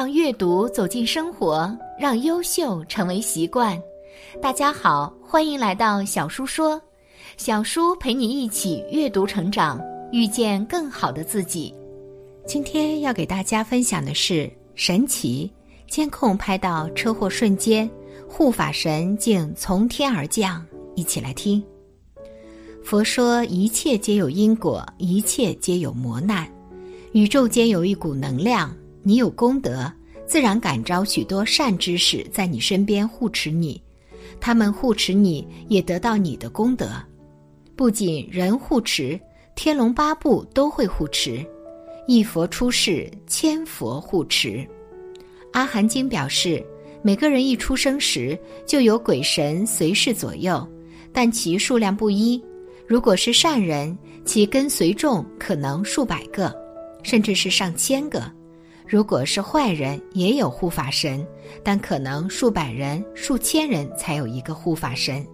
让阅读走进生活，让优秀成为习惯。大家好，欢迎来到小叔说，小叔陪你一起阅读成长，遇见更好的自己。今天要给大家分享的是神奇监控拍到车祸瞬间，护法神竟从天而降。一起来听。佛说一切皆有因果，一切皆有磨难，宇宙间有一股能量。你有功德，自然感召许多善知识在你身边护持你，他们护持你也得到你的功德。不仅人护持，天龙八部都会护持。一佛出世，千佛护持。阿含经表示，每个人一出生时就有鬼神随侍左右，但其数量不一。如果是善人，其跟随众可能数百个，甚至是上千个。如果是坏人，也有护法神，但可能数百人、数千人才有一个护法神。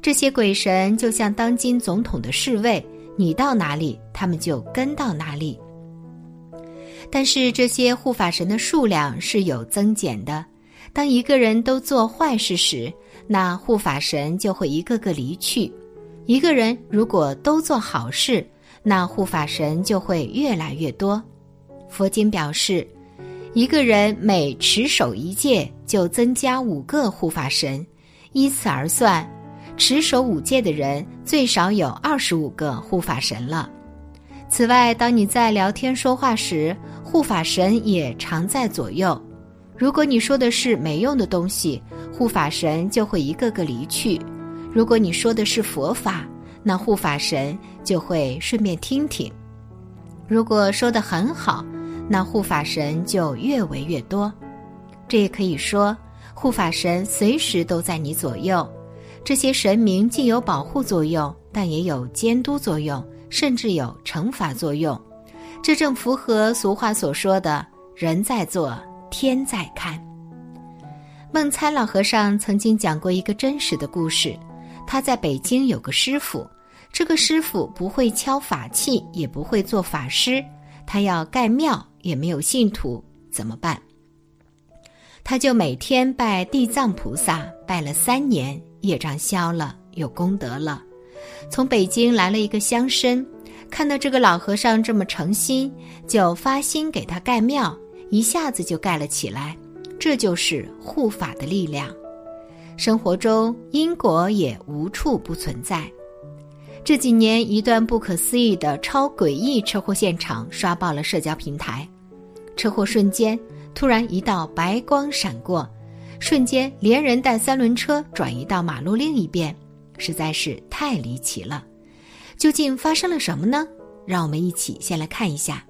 这些鬼神就像当今总统的侍卫，你到哪里，他们就跟到哪里。但是这些护法神的数量是有增减的。当一个人都做坏事时，那护法神就会一个个离去；一个人如果都做好事，那护法神就会越来越多。佛经表示，一个人每持守一戒，就增加五个护法神。依此而算，持守五戒的人最少有二十五个护法神了。此外，当你在聊天说话时，护法神也常在左右。如果你说的是没用的东西，护法神就会一个个离去；如果你说的是佛法，那护法神就会顺便听听。如果说的很好，那护法神就越围越多，这也可以说，护法神随时都在你左右。这些神明既有保护作用，但也有监督作用，甚至有惩罚作用。这正符合俗话所说的“人在做，天在看”。梦参老和尚曾经讲过一个真实的故事：他在北京有个师傅，这个师傅不会敲法器，也不会做法师，他要盖庙。也没有信徒怎么办？他就每天拜地藏菩萨，拜了三年，业障消了，有功德了。从北京来了一个乡绅，看到这个老和尚这么诚心，就发心给他盖庙，一下子就盖了起来。这就是护法的力量。生活中因果也无处不存在。这几年，一段不可思议的超诡异车祸现场刷爆了社交平台。车祸瞬间，突然一道白光闪过，瞬间连人带三轮车转移到马路另一边，实在是太离奇了。究竟发生了什么呢？让我们一起先来看一下。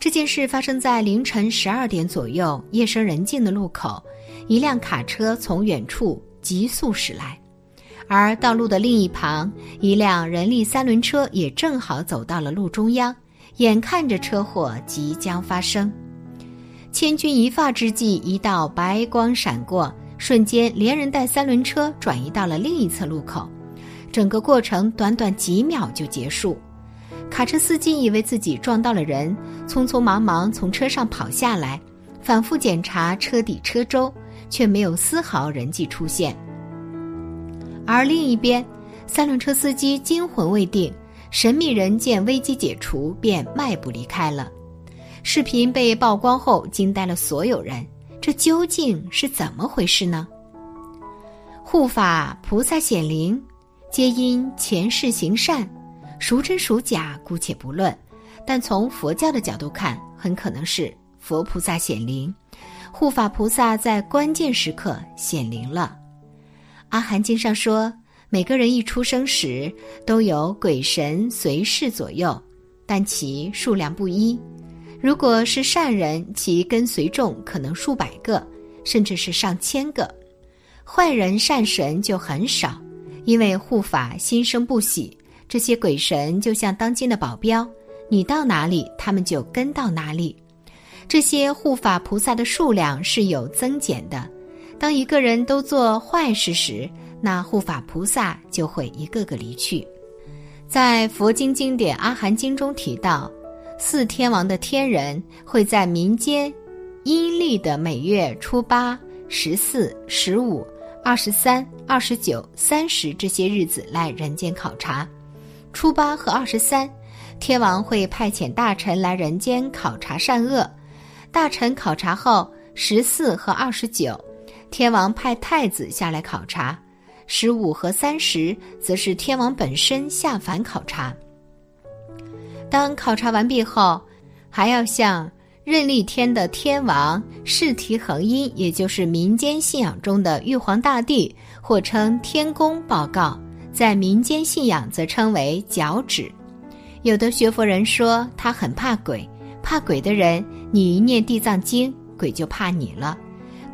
这件事发生在凌晨十二点左右，夜深人静的路口，一辆卡车从远处急速驶来。而道路的另一旁，一辆人力三轮车也正好走到了路中央，眼看着车祸即将发生。千钧一发之际，一道白光闪过，瞬间连人带三轮车转移到了另一侧路口。整个过程短短几秒就结束。卡车司机以为自己撞到了人，匆匆忙忙从车上跑下来，反复检查车底车周，却没有丝毫人迹出现。而另一边，三轮车司机惊魂未定，神秘人见危机解除，便迈步离开了。视频被曝光后，惊呆了所有人。这究竟是怎么回事呢？护法菩萨显灵，皆因前世行善，孰真孰假姑且不论。但从佛教的角度看，很可能是佛菩萨显灵，护法菩萨在关键时刻显灵了。阿含经上说，每个人一出生时都有鬼神随侍左右，但其数量不一。如果是善人，其跟随众可能数百个，甚至是上千个；坏人善神就很少，因为护法心生不喜。这些鬼神就像当今的保镖，你到哪里，他们就跟到哪里。这些护法菩萨的数量是有增减的。当一个人都做坏事时，那护法菩萨就会一个个离去。在佛经经典《阿含经》中提到，四天王的天人会在民间阴历的每月初八、十四、十五、二十三、二十九、三十这些日子来人间考察。初八和二十三，天王会派遣大臣来人间考察善恶。大臣考察后，十四和二十九，天王派太子下来考察；十五和三十，则是天王本身下凡考察。当考察完毕后，还要向任立天的天王释提恒因，也就是民间信仰中的玉皇大帝，或称天公报告。在民间信仰则称为脚趾。有的学佛人说他很怕鬼，怕鬼的人，你一念地藏经，鬼就怕你了。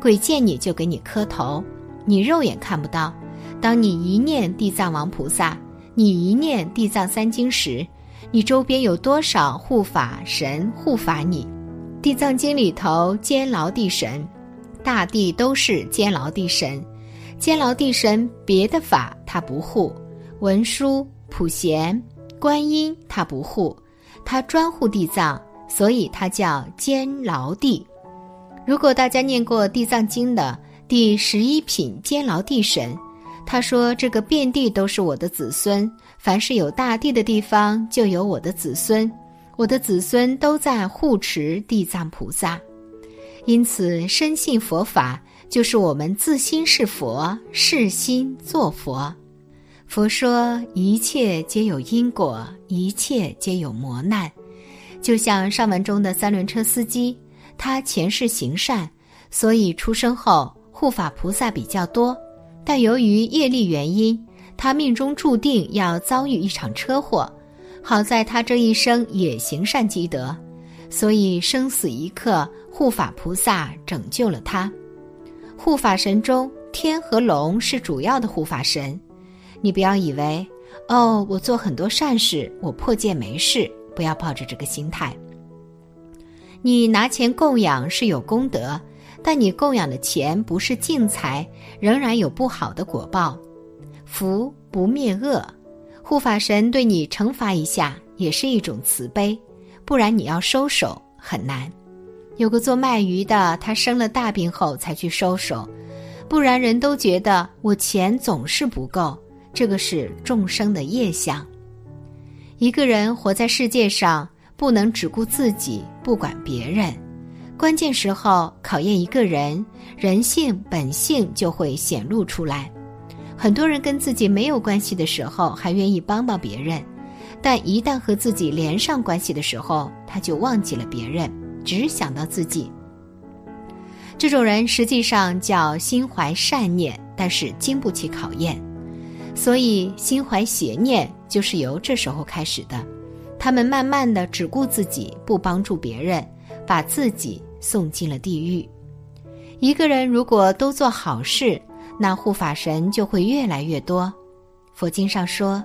鬼见你就给你磕头，你肉眼看不到。当你一念地藏王菩萨，你一念地藏三经时，你周边有多少护法神护法你？地藏经里头监牢地神，大地都是监牢地神。监牢地神别的法他不护，文殊、普贤、观音他不护，他专护地藏，所以他叫监牢地。如果大家念过《地藏经》的第十一品监牢地神，他说这个遍地都是我的子孙，凡是有大地的地方就有我的子孙，我的子孙都在护持地藏菩萨，因此深信佛法。就是我们自心是佛，是心做佛。佛说一切皆有因果，一切皆有磨难。就像上文中的三轮车司机，他前世行善，所以出生后护法菩萨比较多。但由于业力原因，他命中注定要遭遇一场车祸。好在他这一生也行善积德，所以生死一刻，护法菩萨拯救了他。护法神中，天和龙是主要的护法神。你不要以为，哦，我做很多善事，我破戒没事。不要抱着这个心态。你拿钱供养是有功德，但你供养的钱不是净财，仍然有不好的果报。福不灭恶，护法神对你惩罚一下也是一种慈悲，不然你要收手很难。有个做卖鱼的，他生了大病后才去收手，不然人都觉得我钱总是不够。这个是众生的业相。一个人活在世界上，不能只顾自己，不管别人。关键时候考验一个人人性本性就会显露出来。很多人跟自己没有关系的时候还愿意帮帮别人，但一旦和自己连上关系的时候，他就忘记了别人。只想到自己，这种人实际上叫心怀善念，但是经不起考验，所以心怀邪念就是由这时候开始的。他们慢慢的只顾自己，不帮助别人，把自己送进了地狱。一个人如果都做好事，那护法神就会越来越多。佛经上说，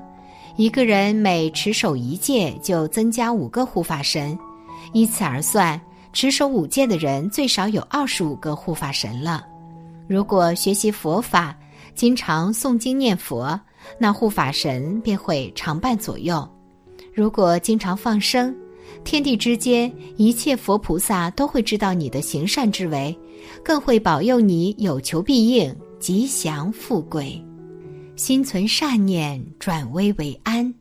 一个人每持守一戒，就增加五个护法神，依此而算。持守五戒的人最少有二十五个护法神了。如果学习佛法，经常诵经念佛，那护法神便会常伴左右。如果经常放生，天地之间一切佛菩萨都会知道你的行善之为，更会保佑你有求必应、吉祥富贵。心存善念，转危为安，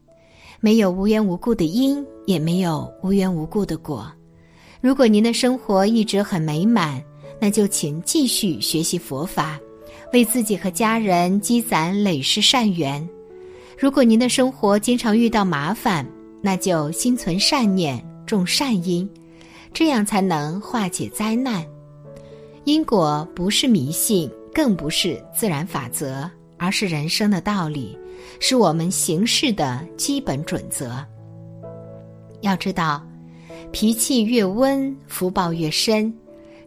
没有无缘无故的因，也没有无缘无故的果。如果您的生活一直很美满，那就请继续学习佛法，为自己和家人积攒累世善缘。如果您的生活经常遇到麻烦，那就心存善念，种善因，这样才能化解灾难。因果不是迷信，更不是自然法则，而是人生的道理，是我们行事的基本准则。要知道，脾气越温，福报越深；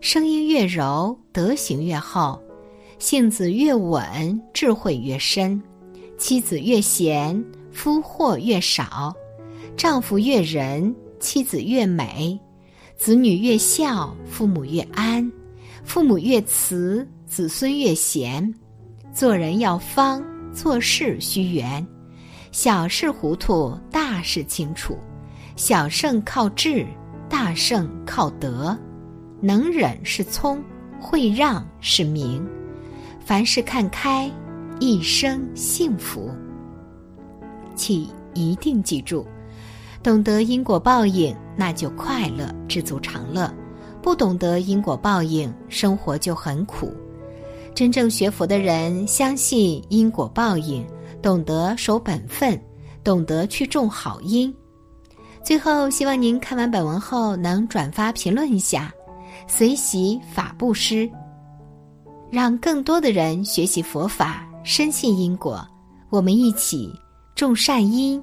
声音越柔，德行越厚；性子越稳，智慧越深；妻子越贤，夫祸越少；丈夫越仁，妻子越美；子女越孝，父母越安；父母越慈，子孙越贤。做人要方，做事须圆，小事糊涂，大事清楚。小胜靠智，大胜靠德。能忍是聪，会让是明。凡事看开，一生幸福。请一定记住，懂得因果报应，那就快乐，知足常乐；不懂得因果报应，生活就很苦。真正学佛的人，相信因果报应，懂得守本分，懂得去种好因。最后，希望您看完本文后能转发评论一下，随喜法布施，让更多的人学习佛法，深信因果。我们一起种善因，